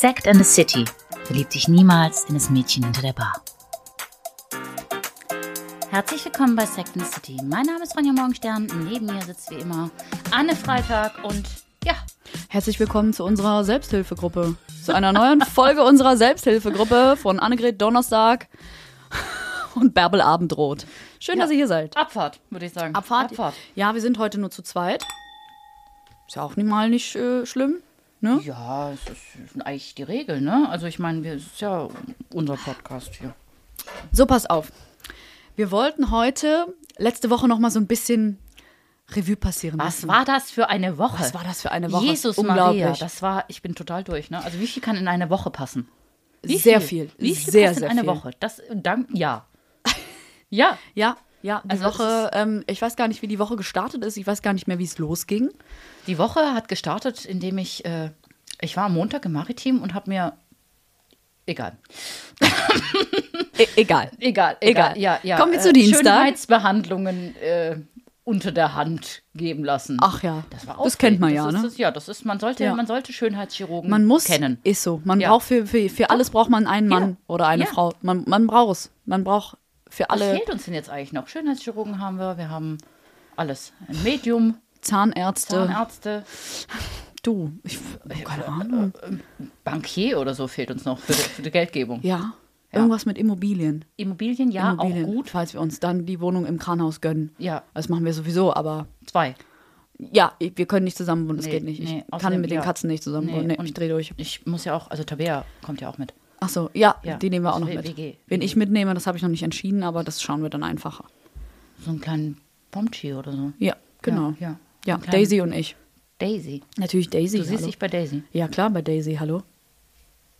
Sect and the City. Verlieb dich niemals in das Mädchen hinter der Bar. Herzlich willkommen bei Sect and the City. Mein Name ist Ronja Morgenstern. Neben mir sitzt wie immer Anne Freitag und ja. Herzlich willkommen zu unserer Selbsthilfegruppe. Zu einer neuen Folge unserer Selbsthilfegruppe von Annegret Donnerstag und Bärbel Abendrot. Schön, Ja. dass ihr hier seid. Abfahrt, würde ich sagen. Abfahrt? Abfahrt. Ja, wir sind heute nur zu zweit. Ist ja auch nicht mal nicht äh, schlimm. Ne? Ja, es ist eigentlich die Regel, ne? Also ich meine, wir- es ist ja unser Podcast hier. So, pass auf. Wir wollten heute letzte Woche noch mal so ein bisschen Revue passieren Was lassen. war das für eine Woche? Was war das für eine Woche? Jesus. Maria, das war, ich bin total durch, ne? Also wie viel kann in eine Woche passen? Wie Sehr viel. Wie viel Sehr, passt in sehr eine viel. Woche? Das, dank, ja. ja. Ja, ja, die Also Woche, ähm, ich weiß gar nicht, wie die Woche gestartet ist. Ich weiß gar nicht mehr, wie es losging. Die Woche hat gestartet, indem ich, äh, ich war am Montag im Maritim und habe mir, egal, E egal. egal, egal, ja, ja. Kommen wir zu äh, Dienstag. Schönheitsbehandlungen äh, unter der Hand geben lassen. Ach ja, das, war das kennt man aufregend. ja, das ne? Ist, das, ja, das ist, man sollte, Ja. man sollte Schönheitschirurgen Man muss, kennen. ist so. Man Ja. braucht für, für, für alles braucht man einen Mann Ja. oder eine. Frau. Man, man braucht es. Man braucht für Was alle fehlt uns denn jetzt eigentlich noch? Schönheitschirurgen haben wir, wir haben alles. Ein Medium, Zahnärzte. Zahnärzte, Du, ich, oh, keine Ahnung. Bankier oder so fehlt uns noch für die, für die Geldgebung. Ja, irgendwas mit Immobilien. Immobilien, ja, Immobilien, auch gut. falls wir uns dann die Wohnung im Kranhaus gönnen. Ja, Das machen wir sowieso, aber zwei. ja, wir können nicht zusammen wohnen, das Nee, geht nicht. Ich nee, kann mit den ja. Katzen nicht zusammen wohnen. Nee, und- ich drehe durch. Ich muss ja auch, also Tabea kommt ja auch mit. Ach so, ja, Ja, die nehmen wir auch noch mit. WG. Wen ich mitnehme, das habe ich noch nicht entschieden, aber das schauen wir dann einfacher. So einen kleinen Pomchi oder so. Ja, genau. Ja, ja. Ja, Daisy und ich. Daisy. Natürlich Daisy. Du siehst hallo. dich bei Daisy. Ja, klar, bei Daisy, hallo.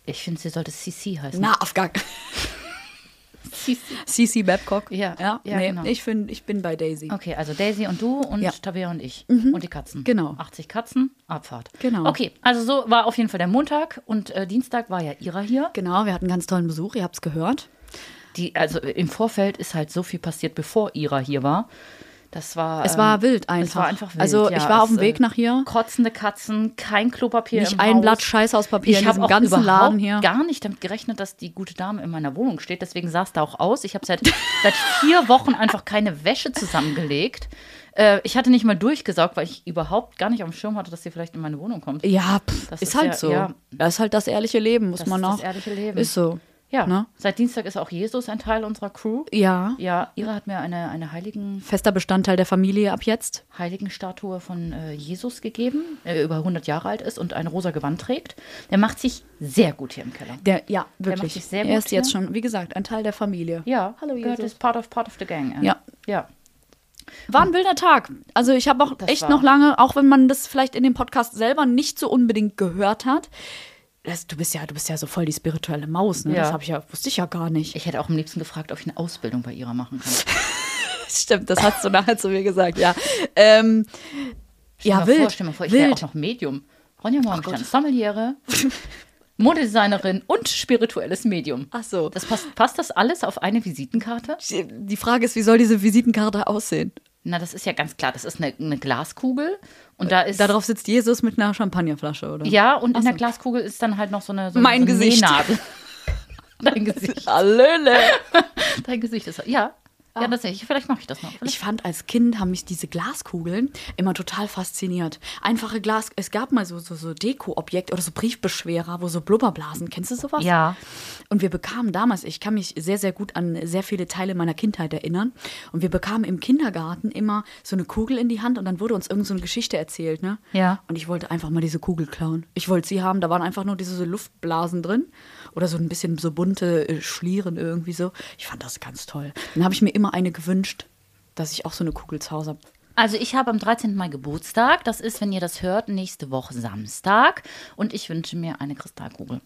Ich finde, sie sollte CC heißen. Na, auf gar. Cici Babcock. Ja, ja, ja, nee, genau. ich, find, ich bin bei Daisy. Okay, also Daisy und du und Ja. Tabea und ich. Und die Katzen. Genau. 80 Katzen, Abfahrt. Genau. Okay, also so war auf jeden Fall der Montag und äh, Dienstag war ja Ira hier. Genau, wir hatten ganz tollen Besuch, ihr habt es gehört. Die, also im Vorfeld ist halt so viel passiert, bevor Ira hier war. Das war. Es ähm, war wild einfach. Es war einfach wild. Also ja. ich war auf dem Weg äh, nach hier. Kotzende Katzen, kein Klopapier. Nicht im ein Haus. Blatt Scheißhauspapier in Ich habe auch ganzen überhaupt Laden hier. gar nicht damit gerechnet, dass die gute Dame in meiner Wohnung steht. Deswegen sah es da auch aus. Ich habe seit, seit vier Wochen einfach keine Wäsche zusammengelegt. Äh, ich hatte nicht mal durchgesaugt, weil ich überhaupt gar nicht auf dem Schirm hatte, dass sie vielleicht in meine Wohnung kommt. Ja, pff, Das ist, ist halt ja- so. ja. Das ist halt das ehrliche Leben, muss Das man ist auch. das ehrliche Leben. Ist so. Ja, Ne? seit Dienstag ist auch Jesus ein Teil unserer Crew. Ja. Ja, Ira hat mir eine, eine Heiligen, Fester Bestandteil der Familie ab jetzt. Heiligenstatue von äh, Jesus gegeben, der über 100 Jahre alt ist und ein rosa Gewand trägt. Der macht sich sehr gut hier im Keller. Der, ja, macht wirklich. sich sehr er gut ist jetzt hier. schon, wie gesagt, ein Teil der Familie. Ja, Hallo, gehört Jesus. ist part of, part of the gang. äh. Ja. Ja. War ein wilder Tag. Also ich habe auch Das echt noch lange, auch wenn man das vielleicht in dem Podcast selber nicht so unbedingt gehört hat. Das, du bist ja, du bist ja so voll die spirituelle Maus, ne? Ja. Das habe ich ja, wusste ich ja gar nicht. Ich hätte auch am liebsten gefragt, ob ich eine Ausbildung bei Ira machen kann. Stimmt, das hast du nachher zu mir gesagt, ja. Ähm, ja, wild. Vor, stell mal vor, ich wäre auch noch Medium. Ronja Morgenstern, Sommeliere, Modedesignerin und spirituelles Medium. Ach so. Das passt, passt das alles auf eine Visitenkarte? Die Frage ist, wie soll diese Visitenkarte aussehen? Na, das ist ja ganz klar. Das ist eine, eine Glaskugel und da ist. Darauf sitzt Jesus mit einer Champagnerflasche, oder? ja, und in Ach der so. Glaskugel ist dann halt noch so eine, so Mein so eine Gesicht. Nähnadel. Dein Gesicht. Hallöle. Dein Gesicht ist. Ja. Ja, tatsächlich. Vielleicht mache ich das noch. Ich fand als Kind haben mich diese Glaskugeln immer total fasziniert. Einfache Glas, es gab mal so, so, so Deko-Objekte oder so Briefbeschwerer, wo so Blubberblasen, kennst du sowas? Ja. Und wir bekamen damals, ich kann mich sehr, sehr gut an sehr viele Teile meiner Kindheit erinnern. Und wir bekamen im Kindergarten immer so eine Kugel in die Hand und dann wurde uns irgend so eine Geschichte erzählt, ne? Ja. Und ich wollte einfach mal diese Kugel klauen. Ich wollte sie haben, da waren einfach nur diese so Luftblasen drin oder so ein bisschen so bunte äh, Schlieren irgendwie so. Ich fand das ganz toll. Dann habe ich mir immer eine gewünscht, dass ich auch so eine Kugel zu Hause habe. Also ich habe am 13. Mai Geburtstag. Das ist, wenn ihr das hört, nächste Woche Samstag. Und ich wünsche mir eine Kristallkugel.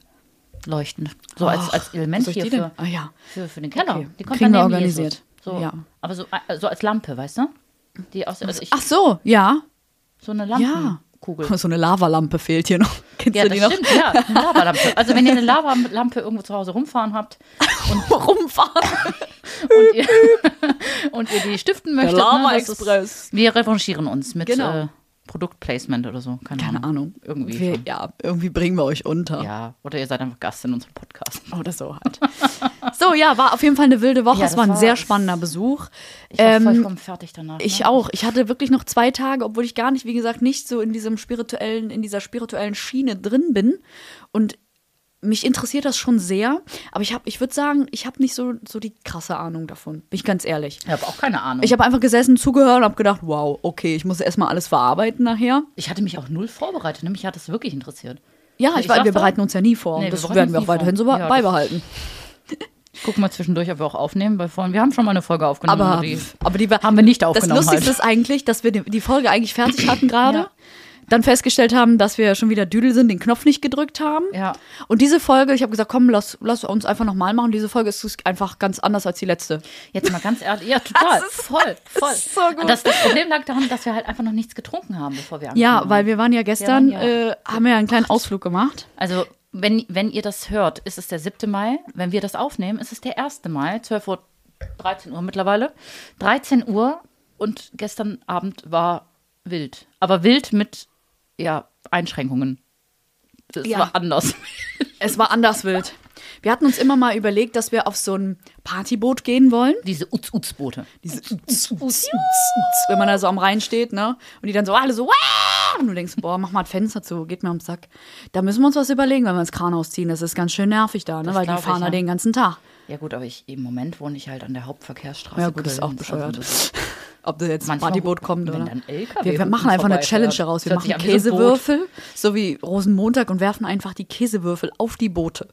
Leuchtend. So als, Ach, als Element hier für? Ah, ja. für, für den Keller. Okay. Die kommt Kriegen dann wir organisiert. So. Ja. Aber so, äh, so als Lampe, weißt du? Die aus, also ich, Ach so, ja. so eine Ja. Lampenkugel. So eine Lavalampe fehlt hier noch. Kennst Ja, du das die noch? stimmt, ja, eine Lavalampe. Also wenn ihr eine Lavalampe irgendwo zu Hause rumfahren habt Rumfahren. und ihr, und ihr die stiften möchtet, Lava ne, ist- Express. wir revanchieren uns mit Genau. äh, Produktplacement oder so. Keine, Keine Ahnung. Irgendwie. Wir, ja, irgendwie bringen wir euch unter. Ja, oder ihr seid einfach Gast in unserem Podcast. Oder so halt. so, ja, war auf jeden Fall eine wilde Woche. Ja, es war ein sehr spannender Besuch. Ich war Ähm, vollkommen fertig danach. Ich ne? auch. Ich hatte wirklich noch zwei Tage, obwohl ich gar nicht, wie gesagt, nicht so in diesem spirituellen, in dieser spirituellen Schiene drin bin. Und mich interessiert das schon sehr. Aber ich habe, ich würde sagen, ich habe nicht so, so die krasse Ahnung davon. Bin ich ganz ehrlich. Ich habe auch keine Ahnung. Ich habe einfach gesessen, zugehört und habe gedacht, wow, okay, ich muss erstmal alles verarbeiten nachher. Ich hatte mich auch null vorbereitet. ne? Mich hat das wirklich interessiert. Ja, Ich ich, weiß, sag wir bereiten uns ja nie vor. Nee, und wir das bereiten werden wir auch nie vor. weiterhin so Ja, beibehalten. Ich gucke mal zwischendurch, ob wir auch aufnehmen, weil vorhin, wir haben schon mal eine Folge aufgenommen. Aber, die, aber die haben wir nicht aufgenommen. Das Lustigste halt. ist eigentlich, dass wir die, die Folge eigentlich fertig hatten gerade. Ja. Dann festgestellt haben, dass wir schon wieder Düdel sind, den Knopf nicht gedrückt haben. Ja. Und diese Folge, ich habe gesagt, komm, lass, lass uns einfach nochmal machen. Diese Folge ist einfach ganz anders als die letzte. Jetzt mal ganz ehrlich, ja, total, Das voll, voll. ist so gut. Das, das Problem lag daran, dass wir halt einfach noch nichts getrunken haben, bevor wir angefangen Ja, haben. weil wir waren ja gestern, Wir waren ja- äh, haben wir ja einen kleinen Ausflug gemacht. Also, wenn, wenn ihr das hört, ist es der 7. Mai. Wenn wir das aufnehmen, ist es der 1. Mai, 12 Uhr, 13 Uhr mittlerweile. 13 Uhr und gestern Abend war wild. Aber wild mit, ja, Einschränkungen. Es Ja. war anders. Es war anders wild. Wir hatten uns immer mal überlegt, dass wir auf so ein Partyboot gehen wollen. Diese Uz-Uz-Boote. Diese Uts, wenn man da so am Rhein steht, ne? Und die dann so alle so, "Wah!" und du denkst, boah, mach mal das Fenster zu, geht mir ums Sack. Da müssen wir uns was überlegen, wenn wir ins Kranhaus ziehen. Das ist ganz schön nervig da, ne? Das Weil die fahren ich, da ja. den ganzen Tag. Ja gut, aber ich, im Moment wohne ich halt an der Hauptverkehrsstraße. Ja, gut, das ist auch bescheuert. Also Ob da jetzt ein Partyboot kommt oder. Wir, wir machen einfach eine. Challenge daraus. Wir Das machen so. Käsewürfel, so wie Rosenmontag, und werfen einfach die Käsewürfel auf die Boote.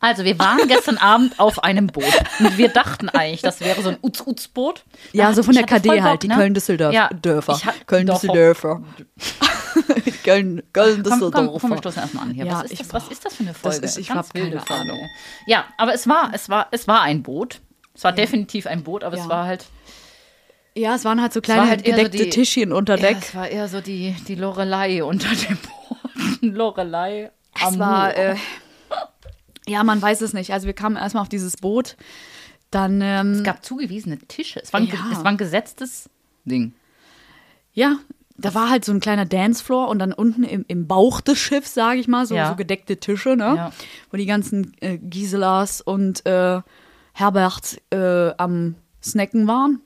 Also, wir waren gestern Abend auf einem Boot. Und wir dachten eigentlich, das wäre so ein Uz-Uz-Boot. Ja, so von der KD halt, Bock, die ne? Köln-Düsseldorfer. Ja, Dörfer. ich hab- Köln-Düsseldorfer. Köln- Komm, komm, komm, wir stoßen erstmal an hier. Ja, was, ist ich das, was ist das für eine Folge? ist- ich Ganz hab keine. Ahnung. Ja, aber es war, es war, es war ein Boot. Es war definitiv ein Boot, aber Ja. es war halt, Ja, es waren halt so kleine halt eher so gedeckte die- Tischchen unter ja, Deck. es war eher so die, die Lorelei unter dem Boot. Lorelei. Es Amour. war, äh, ja, man weiß es nicht. Also wir kamen erstmal auf dieses Boot. Dann, ähm, es gab zugewiesene Tische. Es war, ein, Ja. es war ein gesetztes Ding. ja, da war halt so ein kleiner Dancefloor und dann unten im, im Bauch des Schiffs, sage ich mal, so, Ja. so gedeckte Tische, ne? Ja. Wo die ganzen äh, Giselas und äh, Herbert äh, am Snacken waren.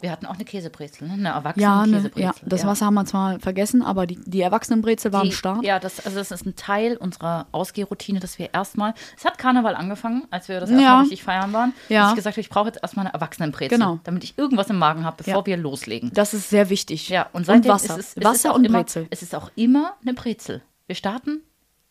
Wir hatten auch eine Käsebrezel, ne? eine erwachsene Ja, ne, Käsebrezel. ja, das Wasser haben wir zwar vergessen, aber die, die Erwachsenenbrezel war am Die- Start. Ja, das, also das ist ein Teil unserer Ausgehroutine, dass wir erstmal, es hat Karneval angefangen, als wir das Ja. erstmal richtig feiern waren, Ja. dass ich gesagt habe, ich brauche jetzt erstmal eine Erwachsenenbrezel, Genau. damit ich irgendwas im Magen habe, bevor Ja. wir loslegen. Das ist sehr wichtig. Ja, und seitdem Wasser. ist es, es Wasser ist und immer, Brezel. Es ist auch immer eine Brezel. Wir starten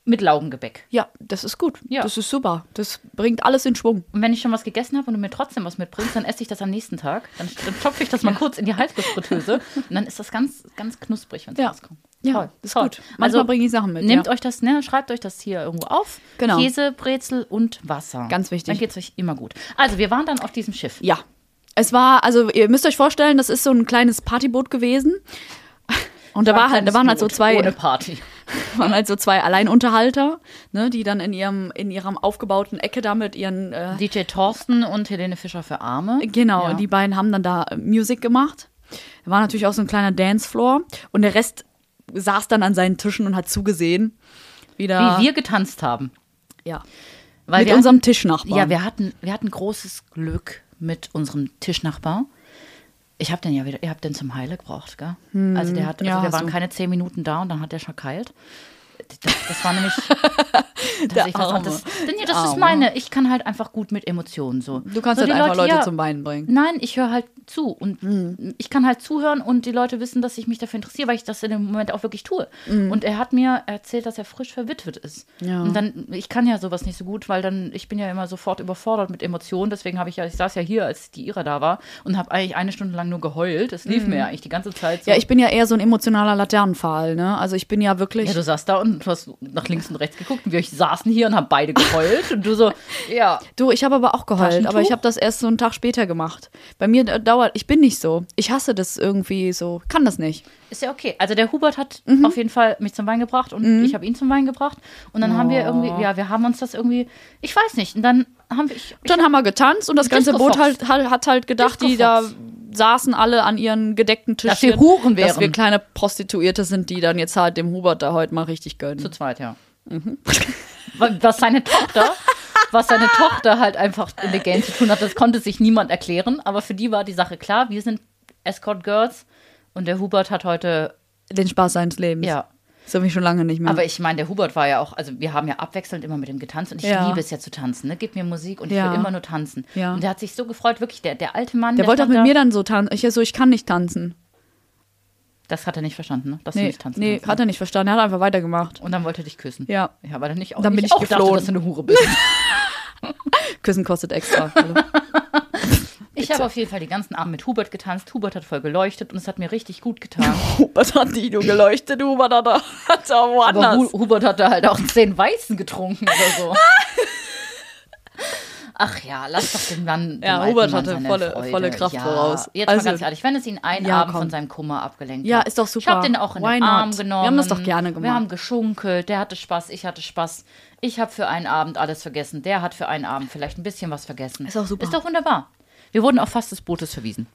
mit Laugengebäck. Ja, das ist gut. Ja. Das ist super. Das bringt alles in Schwung. Und wenn ich schon was gegessen habe und du mir trotzdem was mitbringst, dann esse ich das am nächsten Tag. Dann, dann topfe ich das mal kurz in die Halsfritteuse und dann ist das ganz, ganz knusprig, wenn es Ja. rauskommt. Ja, Toll, ist toll. gut. Manchmal Also, bringe ich Sachen mit. Nehmt ja. euch das, ne, schreibt euch das hier irgendwo auf. Genau. Käse, Brezel und Wasser. Ganz wichtig. Dann geht es euch immer gut. Also, wir waren dann auf diesem Schiff. Ja. Es war, also ihr müsst euch vorstellen, das ist so ein kleines Partyboot gewesen. Und da, war halt, da waren halt so zwei, Ohne Party. waren halt so zwei Alleinunterhalter, ne, die dann in ihrem, in ihrem aufgebauten Ecke da mit ihren, äh, DJ Thorsten und Helene Fischer für Arme. genau, Ja. die beiden haben dann da äh, Musik gemacht. War natürlich auch so ein kleiner Dancefloor und der Rest saß dann an seinen Tischen und hat zugesehen. Wieder, Wie wir getanzt haben. ja. Weil mit wir unserem Tischnachbarn. Ja, wir hatten, wir hatten großes Glück mit unserem Tischnachbar. Ich habe den ja wieder, ihr habt den zum Heile gebraucht, gell? also der hat, also Hm, ja, wir waren du. keine zehn Minuten da und dann hat der schon keilt. Das, das war nämlich. Der ich das, Arme. das, denn ja, das ist Arme. meine. Ich kann halt einfach gut mit Emotionen so. Du kannst so halt einfach Leute ja, zum Weinen bringen. Nein, ich höre halt zu und Hm. ich kann halt zuhören und die Leute wissen, dass ich mich dafür interessiere, weil ich das in dem Moment auch wirklich tue. Und er hat mir erzählt, dass er frisch verwitwet ist. Ja. Und dann, ich kann ja sowas nicht so gut, weil dann, ich bin ja immer sofort überfordert mit Emotionen. Deswegen habe ich ja, ich saß ja hier, als die Ira da war und habe eigentlich eine Stunde lang nur geheult. Es lief mir ja eigentlich die ganze Zeit so. Ja, ich bin ja eher so ein emotionaler Laternenpfahl, ne? Also ich bin ja wirklich. ja, du saßt da und du hast nach links und rechts geguckt und wir saßen hier und haben beide geheult und du so, ja. Du, ich habe aber auch geheult, aber ich habe das erst so einen Tag später gemacht. Bei mir da- dauert, ich bin nicht so. Ich hasse das irgendwie so, kann das nicht. Ist ja okay. Also der Hubert hat Mhm. auf jeden Fall mich zum Wein gebracht und ich habe ihn zum Wein gebracht. Und dann haben wir Oh. irgendwie, ja, wir haben uns das irgendwie, ich weiß nicht. Und dann haben wir. Ich, Dann haben wir getanzt und das ganze Boot halt, hat, hat halt gedacht, die da saßen alle an ihren gedeckten Tischen. Dass wir Huren Dass wir wären. kleine Prostituierte sind, die dann jetzt halt dem Hubert da heute mal richtig gönnen. Zu zweit, ja. Was seine Tochter, was seine Tochter halt einfach in der Game zu tun hat, das konnte sich niemand erklären. Aber für die war die Sache klar. Wir sind Escort Girls und der Hubert hat heute, Den Spaß seines Lebens. ja. Das habe ich schon lange nicht mehr. Aber ich meine, der Hubert war ja auch, also wir haben ja abwechselnd immer mit ihm getanzt und ich Ja. liebe es ja zu tanzen. Ne? Gib mir Musik und ich Ja. will immer nur tanzen. Ja. Und der hat sich so gefreut, wirklich, der, der alte Mann. der wollte auch mit da- mir dann so tanzen. Ich so, ich kann nicht tanzen. Das hat er nicht verstanden, ne? dass du Nee, nicht tanzen nee kannst, hat ne? er nicht verstanden. Er hat einfach weitergemacht. Und dann wollte er dich küssen. Ja. Ja, weil er nicht auch, Dann bin nicht ich auch dachte, geflohen. dass du eine Hure bist. Küssen kostet extra. Also, Ich habe auf jeden Fall die ganzen Abend mit Hubert getanzt. Hubert hat voll geleuchtet und es hat mir richtig gut getan. Hubert hat die nur geleuchtet, Hubert hat er hat er Aber woanders. Hu Hubert hat da halt auch zehn Weißen getrunken oder so. Ach ja, lass doch den Mann. dem Ja, Hubert hatte volle- Freude. volle Kraft ja. voraus. Jetzt Also- mal ganz ehrlich, wenn es ihn einen Ja, Abend komm. von seinem Kummer abgelenkt Ja, hat. ist doch super. Ich habe den auch in Why den Arm not? genommen. Wir haben das doch gerne gemacht. Wir haben geschunkelt. Der hatte Spaß, ich hatte Spaß. Ich habe für einen Abend alles vergessen. Der hat für einen Abend vielleicht ein bisschen was vergessen. Ist auch super. Ist doch wunderbar. Wir wurden auch fast des Bootes verwiesen.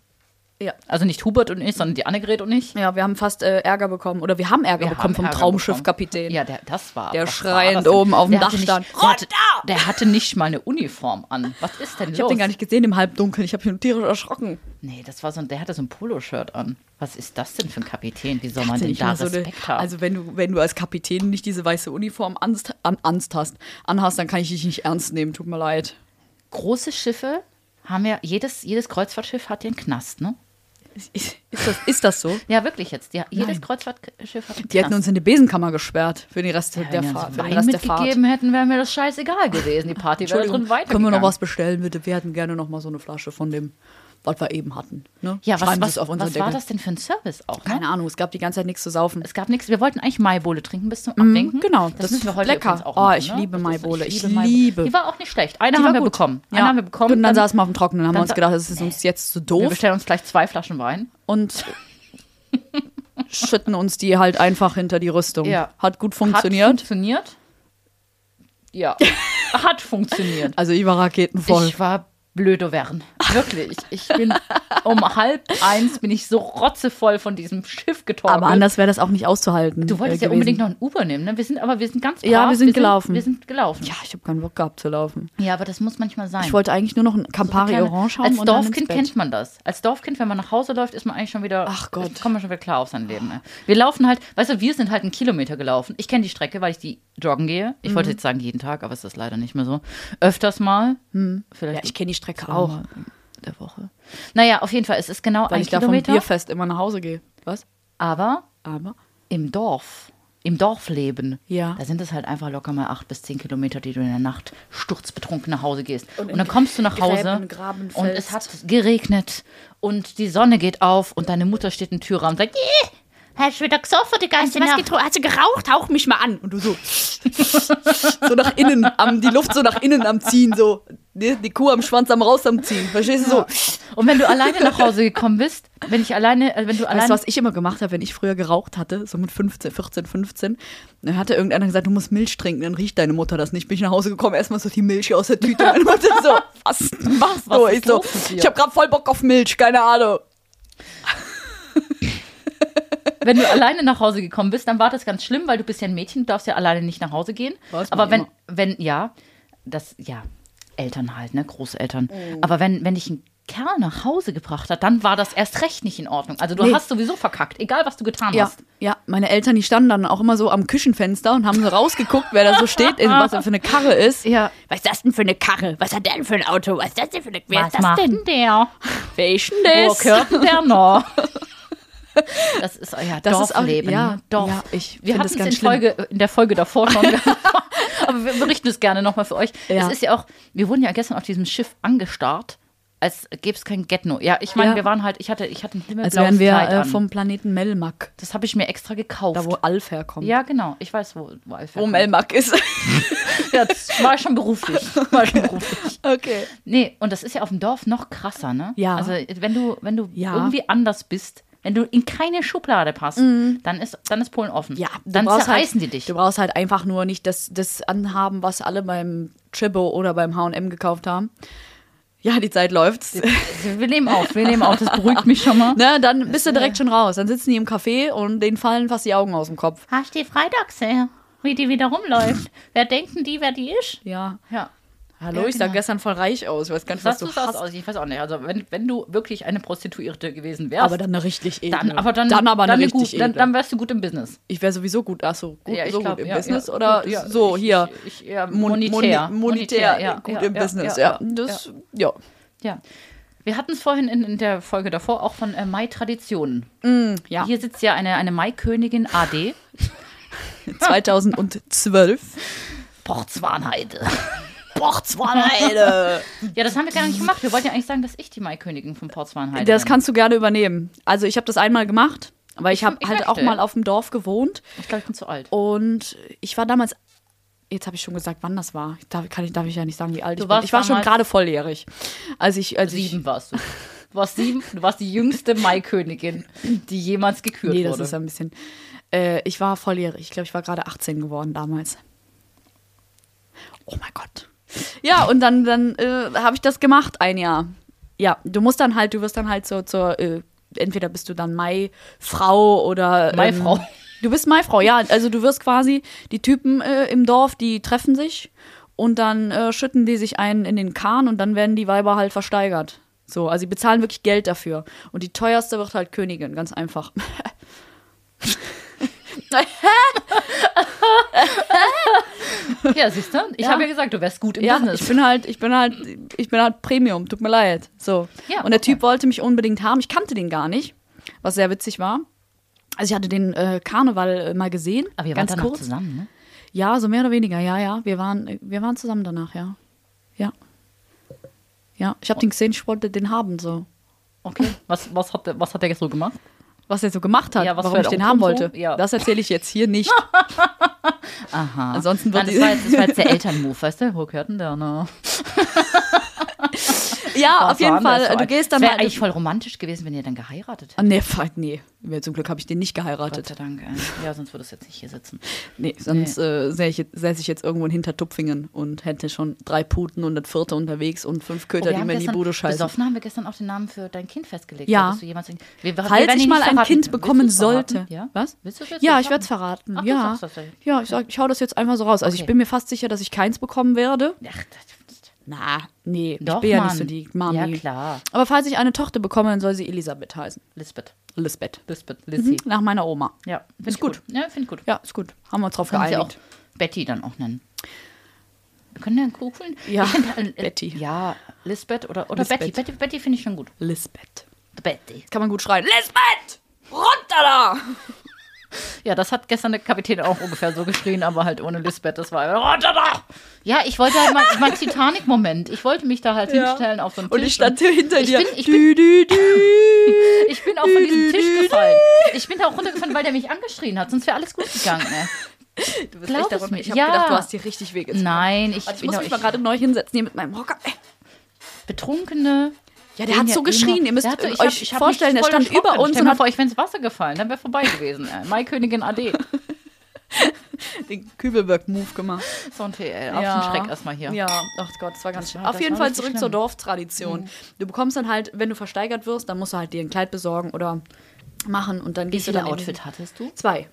Ja. Also nicht Hubert und ich, sondern die Annegret und ich. Ja, wir haben fast äh, Ärger bekommen. Oder wir haben Ärger Wir bekommen haben vom Traumschiffkapitän. Ja, der, das war. Der schreiend oben auf dem Dach hatte nicht- stand. Der hatte, der hatte nicht mal eine Uniform an. Was ist denn Ich los? habe den gar nicht gesehen im Halbdunkeln. Ich habe mich tierisch erschrocken. Nee, das war so ein, der hatte so ein Poloshirt an. Was ist das denn für ein Kapitän? Wie soll man denn da so eine- Respekt haben? Also wenn du, wenn du als Kapitän nicht diese weiße Uniform anst, an, anst hast, anhast, dann kann ich dich nicht ernst nehmen. Tut mir leid. Große Schiffe haben ja, jedes, jedes Kreuzfahrtschiff hat ja einen Knast, ne? Ist, das, ist das so? Ja, wirklich jetzt. Ja, jedes Nein. Kreuzfahrtschiff hat einen Die hätten uns in die Besenkammer gesperrt für den Rest ja, der wenn Fahrt. Für den Wein mitgegeben hätten, wäre mir das scheißegal gewesen. Die Party wäre drin weitergegangen. können wir noch was bestellen, bitte? Wir hätten gerne noch mal so eine Flasche von dem, was wir eben hatten. Ne? Ja, was, was, auf was war das denn für ein Service auch? Ne? Keine Ahnung, es gab die ganze Zeit nichts zu saufen. Es gab nichts. Wir wollten eigentlich Maibowle trinken bis zum Abwinken. genau, das, das müssen wir ist heute lecker. auch Oh, machen, ich ne? liebe Maibowle. Ich Maibowle. liebe. Die war auch nicht schlecht. Eine Die haben wir gut. bekommen. Ja. Eine haben wir bekommen. Und dann, saßen wir auf dem Trockenen, haben wir dann uns gedacht, das ist uns jetzt zu wir doof bestellen uns gleich zwei Flaschen Wein. und schütten uns die halt einfach hinter die Rüstung. Ja. Hat gut Hat funktioniert. funktioniert. Ja, hat funktioniert. also ich war raketenvoll. Ich war blödo werden. Wirklich. Ich bin um halb eins bin ich so rotzevoll von diesem Schiff getorkelt. Aber anders wäre das auch nicht auszuhalten. Du wolltest äh, ja unbedingt noch ein Uber nehmen, ne? Wir sind aber wir sind ganz brav. Ja, wir sind gelaufen. wir sind gelaufen. Ja, ich habe keinen Bock gehabt zu laufen. Ja, aber das muss manchmal sein. Ich wollte eigentlich nur noch ein Campari Kleine- Orange haben Als und Dorfkind kennt man das. Als Dorfkind, wenn man nach Hause läuft, ist man eigentlich schon wieder. Ach Gott. Kommt man schon wieder klar auf sein Leben. ey. Wir laufen halt, weißt du, wir sind halt einen Kilometer gelaufen. Ich kenne die Strecke, weil ich die joggen gehe. Ich Mhm. wollte jetzt sagen jeden Tag, aber es ist leider nicht mehr so. Öfters mal. Vielleicht Mhm. Ja, ich kenne die Strecke zweimal auch, in der Woche. Naja, auf jeden Fall, es ist genau weil ein ich da vom Kilometer. Bierfest immer nach Hause gehe. Was? Aber Aber im Dorf, im Dorfleben, Ja. da sind es halt einfach locker mal acht bis zehn Kilometer, die du in der Nacht sturzbetrunken nach Hause gehst. Und, dann kommst du nach Hause Gräben, Graben und es hat geregnet und die Sonne geht auf und deine Mutter steht im Türraum und sagt, "Ih, hast du wieder gesoffen die ganze Nacht? Hast du geraucht? Hauch mich mal an. Und du so. so nach innen, am, die Luft so nach innen am Ziehen, so. Die, die Kuh am Schwanz am raus am Ziehen. Verstehst du so? Und wenn du alleine nach Hause gekommen bist, wenn ich alleine, äh, wenn du Weißt alleine du, was ich immer gemacht habe, wenn ich früher geraucht hatte, so mit 15, 14, 15, dann hatte irgendeiner gesagt, du musst Milch trinken, dann riecht deine Mutter das nicht. Bin ich nach Hause gekommen, erstmal so die Milch aus der Tüte. Meine Mutter so, was machst Was du? Ich so, ich habe gerade voll Bock auf Milch, keine Ahnung. wenn du alleine nach Hause gekommen bist, dann war das ganz schlimm, weil du bist ja ein Mädchen, du darfst ja alleine nicht nach Hause gehen. Aber wenn, immer. wenn, ja, das, ja, Eltern halt, ne, Großeltern. Oh. Aber wenn, wenn dich ein Kerl nach Hause gebracht hat, dann war das erst recht nicht in Ordnung. Also du Nee. hast sowieso verkackt, egal was du getan Ja, hast. ja, meine Eltern, die standen dann auch immer so am Küchenfenster und haben so rausgeguckt, wer da so steht, was da für eine Karre ist. Ja. Was ist das denn für eine Karre? Was hat der denn für ein Auto? Was ist das denn für eine Wer Was ist das macht denn? der? Wer ist denn Wo das? gehört denn der noch? Das ist euer Das ist auch- Dorfleben. ja? Dorf. ja, ich wir hatten das es in, Folge, in der Folge davor schon. aber wir berichten es gerne nochmal für euch. Ja. Es ist ja auch, wir wurden ja gestern auf diesem Schiff angestarrt, als gäbe es kein Getno. Ja, ich meine, Ja. wir waren halt, ich hatte, ich hatte ein Als himmelblaues wären wir äh, vom Planeten Melmac, Das habe ich mir extra gekauft. da wo Alf herkommt. ja, genau. Ich weiß, wo, wo Alf Wo herkommt. Melmac ist. Ja, das war schon beruflich. War schon beruflich. okay. Nee, und das ist ja auf dem Dorf noch krasser, ne? Ja. Also, wenn du, wenn du Ja. irgendwie anders bist, wenn du in keine Schublade passt, dann, ist, dann ist Polen offen. Mhm. Ja, du dann brauchst zerreißen halt, die dich. Du brauchst halt einfach nur nicht das, das anhaben, was alle beim Chibbo oder beim H&M gekauft haben. Ja, die Zeit läuft. Wir nehmen auf, wir nehmen auf, das beruhigt mich schon mal. Ne, dann bist du direkt schon raus. Dann sitzen die im Café und denen fallen fast die Augen aus dem Kopf. Hast die Freitagssehe, wie die wieder rumläuft? Wer denken die, wer die ist? Ja. Ja. Hallo, Ja, ich sah genau. gestern voll reich aus. Ich weiß gar nicht, was du hast. aus? Ich weiß auch nicht. Also wenn, wenn du wirklich eine Prostituierte gewesen wärst, Aber dann eine richtig edle. dann, aber dann, dann aber eine dann, richtig gut, dann, edle. dann wärst du gut im Business. ich wäre sowieso gut. Ach so, gut, Ja, so glaub, gut im ja, Business oder gut, so hier. Ich, ich, ja, Mon- monetär. Moni- monetär, ja, gut im Business. ja, das, ja. Ja. Wir hatten es vorhin in, in der Folge davor auch von äh, Mai-Traditionen. ja. Hier sitzt ja eine, eine Mai-Königin AD. 2012. Porzwanheide. Borzwanheide. Ja, das haben wir gar nicht gemacht. Wir wollten ja eigentlich sagen, dass ich die Mai-Königin von Porzwanheide Das bin. kannst du gerne übernehmen. Also ich habe das einmal gemacht, weil ich habe ich halt möchte. auch mal auf dem Dorf gewohnt Ich glaube, ich bin zu alt. und ich war damals Jetzt habe ich schon gesagt, wann das war. Darf, kann ich, darf ich ja nicht sagen, wie alt Du ich bin. warst Ich war schon gerade volljährig. Als ich, als ich, Sieben warst du. Du warst sieben, du warst die jüngste Mai-Königin, die jemals gekürt Nee, das wurde. ist ein bisschen. Äh, ich war volljährig. Ich glaube, ich war gerade 18 geworden damals. Oh mein Gott. Ja, und dann, dann äh, habe ich das gemacht, ein Jahr. Ja, du musst dann halt, du wirst dann halt so zur, äh, entweder bist du dann Mai-Frau oder. Ähm, Maifrau. Du bist Maifrau, ja. Also du wirst quasi, die Typen äh, im Dorf, die treffen sich und dann äh, schütten die sich ein in den Kahn und dann werden die Weiber halt versteigert. So, also sie bezahlen wirklich Geld dafür. Und die teuerste wird halt Königin, ganz einfach. Ja, siehst du? Ich Ja. habe ja gesagt, du wärst gut im Ja, Business. ich bin halt, ich bin halt, ich bin halt Premium, tut mir leid. So. Ja, und der okay. Typ wollte mich unbedingt haben. Ich kannte den gar nicht, was sehr witzig war. Also ich hatte den äh, Karneval äh, mal gesehen, Aber ihr ganz wart danach kurz. zusammen, ne? Ja, so mehr oder weniger, ja, ja. Wir waren, wir waren zusammen danach, ja. Ja. Ja, ich habe den gesehen, ich wollte den haben, so. Okay. Was, was, hat, der, was hat der so gemacht? Was er so gemacht hat, Ja, was warum ich den haben wollte. Ja. Das erzähle ich jetzt hier nicht. Aha. Ansonsten wird Nein, das, war jetzt, das war jetzt der Elternmove, weißt du? Wo gehört denn der? Ne? ja, auf jeden Fall, du gehst dann Wäre halt. eigentlich voll romantisch gewesen, wenn ihr dann geheiratet hättet. nee, nee. Zum Glück habe ich den nicht Gott geheiratet. sei Dank. Ja, sonst würdest du jetzt nicht hier sitzen. Nee, sonst äh, säß ich, jetzt- irgendwo in Hintertupfingen und hätte schon drei Puten und das vierte unterwegs und fünf Köter, die haben mir in die Bude scheißen. Besoffen haben wir gestern auch den Namen für dein Kind festgelegt. Ja. Du jemals, wir, Falls ich mal ein. Kind bekommen sollte. Ja? Was? Willst du jetzt Ja, ich werde es verraten? Ach, ja. ja, ich, sag, ich hau das jetzt einfach so raus. Also Okay. ich bin mir fast sicher, dass ich keins bekommen werde. Ach, das, Na, nee, Doch, ich bin ja Mann. nicht so die Mami. Ja, klar. Aber falls ich eine Tochter bekomme, dann soll sie Elisabeth heißen. Lisbeth. Lisbeth. Lisbeth. Lizzie. Mhm, nach meiner Oma. Ja, Ist ich gut. Ja, finde ich gut. Ja, ist gut. Haben wir uns drauf Können geeinigt. Betty dann auch nennen. Wir können den kugeln? Ja, find, äh, äh, Betty. Ja, Lisbeth oder, oder Lisbeth. Betty. Betty, Betty finde ich schon gut. Lisbeth. Betty. Kann man gut schreien. Lisbeth! Runter da! Ja, das hat gestern der Kapitän auch ungefähr so geschrien, aber halt ohne Lisbeth. Das war runter da! Ja, ich wollte halt mal, mein Titanic-Moment. Ich wollte mich da halt Ja. hinstellen auf so einen Tisch. Und ich stand hier hinter Ich dir. bin- ich Dü, dü, dü. Ich bin auch von diesem Tisch gefallen. Ich bin da auch runtergefallen, weil der mich angeschrien hat. Sonst wäre alles gut gegangen. Ne? Du bist Glaub echt mir. Ich habe Ja. gedacht, du hast dir richtig wehgetan. Nein, ich, ich bin muss doch, mich mal ich, gerade neu hinsetzen hier mit meinem Hocker. Ey. Betrunkene. Ja, der hat so geschrien. Ihr müsst Der hat so- ich euch hab- vorstellen, der stand über uns Stell und hat vor, ich wäre ins Wasser gefallen. Dann wäre vorbei gewesen. Äh, Maikönigin AD. den Kübelberg-Move gemacht. So ein TL. Auf den Schreck erstmal hier. Ja, ach Gott, das war ganz Das schön. war- Auf jeden Fall zurück schlimm. Mhm. zur Dorftradition. Du bekommst dann halt, wenn du versteigert wirst, dann musst du halt dir ein Kleid besorgen oder machen und dann Wie gehst du viele dann in Outfit hattest du? Zwei.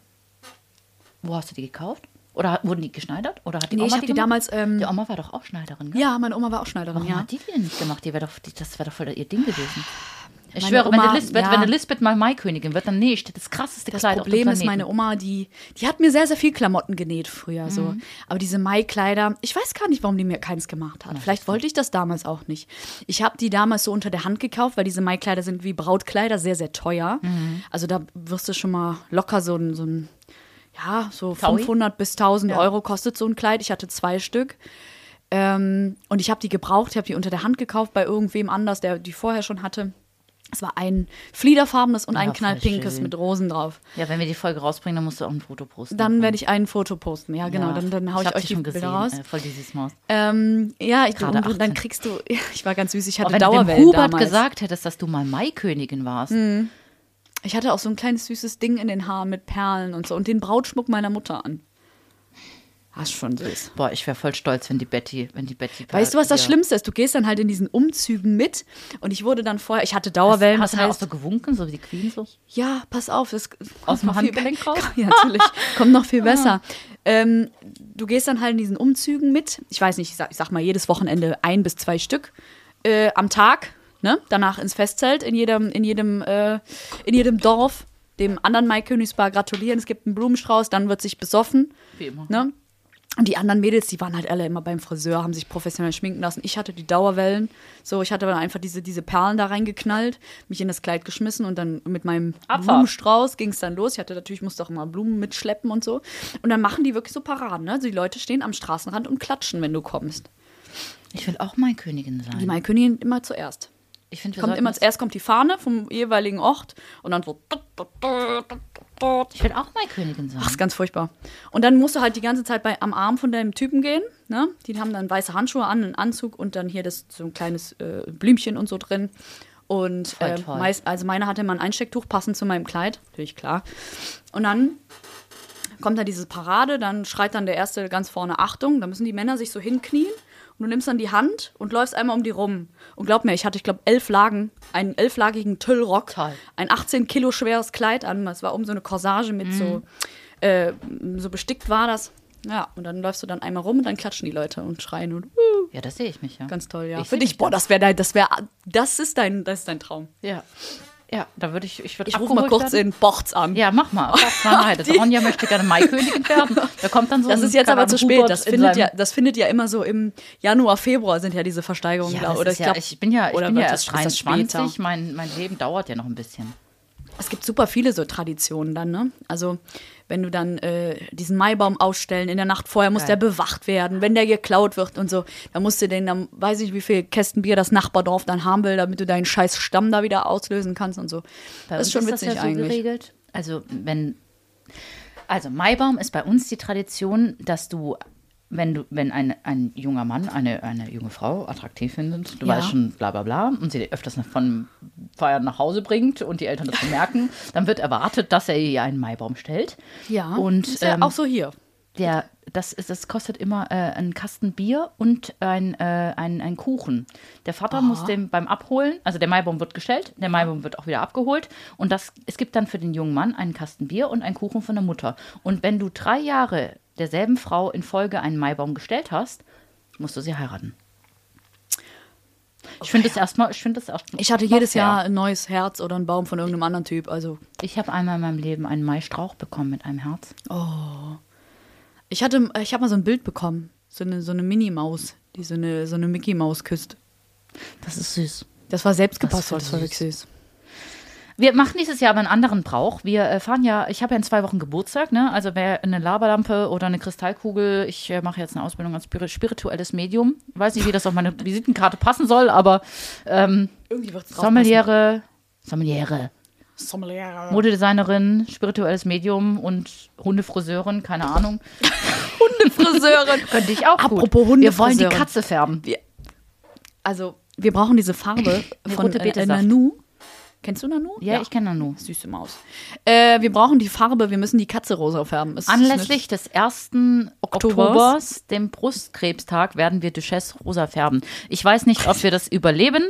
Wo hast du die gekauft? Oder wurden die geschneidert? Oder hat die Nee, ich Oma hab die gemacht? damals, ähm, die Oma war doch auch Schneiderin, gell? Ja, meine Oma war auch Schneiderin, Warum ja. hat die die denn nicht gemacht? Die wär doch, die, das wäre doch voll ihr Ding gewesen. Ich Meine schwöre, wenn, Oma- der Lisbeth, ja. wenn Lisbeth mal Maikönigin wird, dann näht die das krasseste Das Kleid Problem auf ist, dem meine Planeten. Oma, die, die hat mir sehr, sehr viel Klamotten genäht früher. So. Mhm. Aber diese Maikleider, ich weiß gar nicht, warum die mir keins gemacht hat. Vielleicht wollte ich das damals auch nicht. Ich habe die damals so unter der Hand gekauft, weil diese Maikleider sind wie Brautkleider, sehr, sehr teuer. Mhm. Also da wirst du schon mal locker so ein, so ein ja, so Taui? 500 bis 1000 Ja. Euro kostet so ein Kleid. Ich hatte zwei Stück. Ähm, und ich habe die gebraucht, ich habe die unter der Hand gekauft bei irgendwem anders, der die vorher schon hatte. Es war ein fliederfarbenes und Ja, ein knallpinkes mit Rosen drauf. Ja, wenn wir die Folge rausbringen, dann musst du auch ein Foto posten. Dann werde ich ein Foto posten. Ja, genau. Ja, Dann, dann hau ich, hab euch die schon Bilder gesehen. raus. Äh, voll die Süßmaus. Ähm, ja, ich, Gerade und, dann 18. kriegst du, ja, ich war ganz süß, ich Aber hatte wenn du dem Dauerwellen Hubert damals. gesagt hättest, dass du mal Maikönigin warst, Ich hatte auch so ein kleines süßes Ding in den Haaren mit Perlen und so und den Brautschmuck meiner Mutter an. Das ist schon süß. Boah, ich wäre voll stolz, wenn die Betty, wenn die Betty. Weißt du, was das. Schlimmste ist? Du gehst dann halt in diesen Umzügen mit und ich wurde dann vorher, ich hatte Dauerwellen, Hast du das da auch so gewunken, so wie die Queen so? ja, pass auf, das Aus dem kommt noch viel Handgelenk raus? Ja, natürlich, kommt noch viel besser. Ähm, du gehst dann halt in diesen Umzügen mit, ich weiß nicht, ich sag, ich sag mal jedes Wochenende ein bis zwei Stück äh, am Tag, ne? danach ins Festzelt in jedem, in jedem, äh, in jedem Dorf, dem anderen Maikönigspaar gratulieren, es gibt einen Blumenstrauß, dann wird sich besoffen. Wie immer. Ne? Und die anderen Mädels, die waren halt alle immer beim Friseur, haben sich professionell schminken lassen. Ich hatte die Dauerwellen. So, ich hatte dann einfach diese, diese Perlen da reingeknallt, mich in das Kleid geschmissen und dann mit meinem Abfahrt. Blumenstrauß ging es dann los. Ich hatte natürlich, musste auch immer Blumen mitschleppen und so. Und dann machen die wirklich so Paraden. Ne? Also die Leute stehen am Straßenrand und klatschen, wenn du kommst. Ich will auch mal Königin sein. Die Maikönigin immer zuerst. Ich finde, Kommt immer zuerst kommt die Fahne vom jeweiligen Ort und dann so. Ich will auch mal Königin sein. Ach, ist ganz furchtbar. Und dann musst du halt die ganze Zeit bei, am Arm von deinem Typen gehen. Ne? Die haben dann weiße Handschuhe an, einen Anzug und dann hier das, so ein kleines äh, Blümchen und so drin. Und äh, meist, also meine hatte immer ein Einstecktuch passend zu meinem Kleid, natürlich klar. Und dann kommt da diese Parade, dann schreit dann der Erste ganz vorne Achtung, da müssen die Männer sich so hinknien und du nimmst dann die Hand und läufst einmal um die rum. Und glaub mir, ich hatte, ich glaube, elf Lagen, einen elflagigen Tüllrock, Toll. ein 18 Kilo schweres Kleid an, es war um so eine Corsage mit so, äh, so bestickt war das. Ja, und dann läufst du dann einmal rum und dann klatschen die Leute und schreien und uh, Ja, das sehe ich mich, ja. ganz toll, ja. Ich Für dich, boah, da. das wäre dein, das wäre, das ist dein, das ist dein Traum. Ja. Ja, da würde ich, ich würde Ich rufe mal kurz in Bochts an. Ja, mach mal. Wahrheit. Das Ronja möchte gerne Maikönigin werden. Da kommt dann so Das ist jetzt aber zu spät. Das in findet, ja, das findet ja immer so im Januar, Februar sind ja diese Versteigerungen. Ja, das oder ist ja, glaub- ich bin ja, ich bin ja erst das- ist das 23. später? Mein, mein Leben dauert ja noch ein bisschen. Es gibt super viele so Traditionen dann, ne? Also, wenn du dann äh, diesen Maibaum ausstellen, in der Nacht vorher muss Geil. der bewacht werden, wenn der geklaut wird und so, dann musst du den, dann weiß ich, wie viel Kästen Bier das Nachbardorf dann haben will, damit du deinen scheiß Stamm da wieder auslösen kannst und so. Bei das ist schon uns witzig das ja so eigentlich. geregelt. Also, wenn. Also, Maibaum ist bei uns die Tradition, dass du. Wenn du, wenn ein, ein junger Mann eine, eine junge Frau attraktiv findet, du Ja. weißt schon, bla bla bla, und sie öfters von Feiern nach Hause bringt und die Eltern das bemerken, dann wird erwartet, dass er ihr einen Maibaum stellt. Ja, Und, ist ja ähm, auch so hier. Der, das, ist, das kostet immer äh, einen Kasten Bier und ein, äh, ein, ein Kuchen. Der Vater muss den beim Abholen, also der Maibaum wird gestellt, der Maibaum wird auch wieder abgeholt und das, es gibt dann für den jungen Mann einen Kasten Bier und einen Kuchen von der Mutter. Und wenn du drei Jahre derselben Frau in Folge einen Maibaum gestellt hast, musst du sie heiraten. Ich finde das erstmal, ich finde das erstmal. Ich hatte jedes Jahr ein neues Herz oder einen Baum von irgendeinem anderen Typ. Also Ich habe einmal in meinem Leben einen Maistrauch bekommen mit einem Herz. ich hatte, ich habe mal so ein Bild bekommen, so eine, so eine Mini-Maus, die so eine, so eine Mickey-Maus küsst. Das ist süß. Das war selbst Das ist gebastelt, voll das war wirklich süß. Wir machen dieses Jahr aber einen anderen Brauch. Wir äh, fahren ja, ich habe ja in zwei Wochen Geburtstag, ne? Also wer eine Laberlampe oder eine Kristallkugel, ich äh, mache jetzt eine Ausbildung als spiri- spirituelles Medium. Weiß nicht, wie das auf meine Visitenkarte passen soll, aber ähm, Irgendwie wird es Sommeliere, Sommeliere, Sommelier. Modedesignerin, spirituelles Medium und Hundefriseurin, keine Ahnung. Hundefriseurin. Könnte ich auch Apropos gut. Wir wollen die Hundefriseurin. Katze färben. Also, wir brauchen diese Farbe von äh, Betesaft. Nanu. Kennst du Nanu? Ja, ich kenne Nanu. Süße Maus. Äh, wir brauchen die Farbe, wir müssen die Katze rosa färben. Es Anlässlich des 1. Oktobers. Oktobers, dem Brustkrebstag, werden wir Duchesse rosa färben. Ich weiß nicht, ob wir das überleben.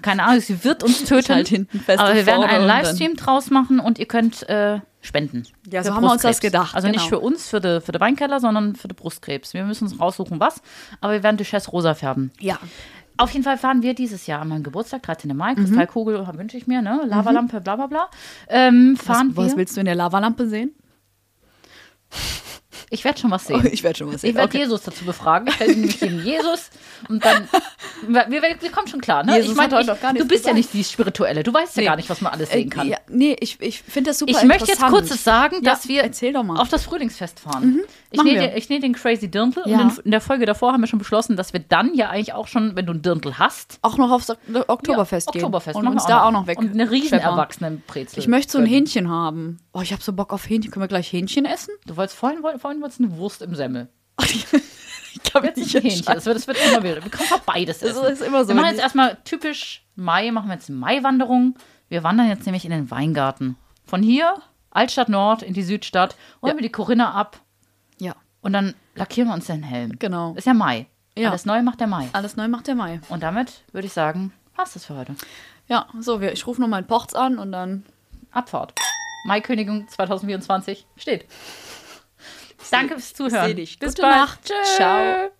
Keine Ahnung, sie wird uns töten. halt hinten fest aber wir werden einen Livestream draus machen und ihr könnt äh, spenden. Ja, so haben wir uns das gedacht, Also nicht genau. für uns, für den für de Weinkeller, sondern für den Brustkrebs. Wir müssen uns raussuchen, was. Aber wir werden Duchesse rosa färben. Ja. Auf jeden Fall fahren wir dieses Jahr an meinem Geburtstag, 13. Mhm. Mai, Kristallkugel wünsche ich mir, ne? Lavalampe, bla bla bla. Ähm, Was, fahren was wir. willst du in der Lavalampe sehen? Ich werde schon was sehen. ich werde schon was Ich werde Jesus dazu befragen. Ich stelle nämlich den Jesus und dann. Wir, wir, wir kommen schon klar, ne? Jesus ich meine, ich, du bist ja gesagt. nicht die Spirituelle. Du weißt ja Nee. gar nicht, was man alles sehen kann. Äh, ja, nee, ich, ich finde das super ich möchte jetzt kurzes sagen, Ja, dass wir doch mal. auf das Frühlingsfest fahren. Ich machen nähe wir. den- ich nähe den Crazy Dirndl Ja. und in, in der Folge davor haben wir schon beschlossen, dass wir dann ja eigentlich auch schon, wenn du ein Dirndl hast, auch noch aufs Ok- Oktoberfest ja, gehen. Oktoberfest und machen uns wir da auch noch weg. Und eine riesen. Erwachsenenbrezel. Ich möchte so ein. Hähnchen haben. Oh, ich habe so Bock auf Hähnchen. Können wir gleich Hähnchen essen? Du wolltest vorhin, woll- vorhin du eine Wurst im Semmel. ich kann Jetzt ein Hähnchen. Das wird, das wird immer wieder. Wir können auch beides essen. Das ist immer so. Wir machen jetzt erstmal typisch Mai, machen wir jetzt eine Mai-Wanderung. Wir wandern jetzt nämlich in den Weingarten. Von hier, Altstadt Nord, in die Südstadt, holen Ja. wir die Corinna ab ja. und dann lackieren wir uns den Helm. Genau. Ist ja Mai. Ja. Alles neu macht der Mai. Alles neu macht der Mai. Und damit würde ich sagen, passt es für heute. Ja, so, wir, ich rufe noch mal einen Ports an und dann. Abfahrt. Maikönigin 2024 steht. Danke fürs Zuhören. Bis Gute bald. Nacht. Tschö. Ciao.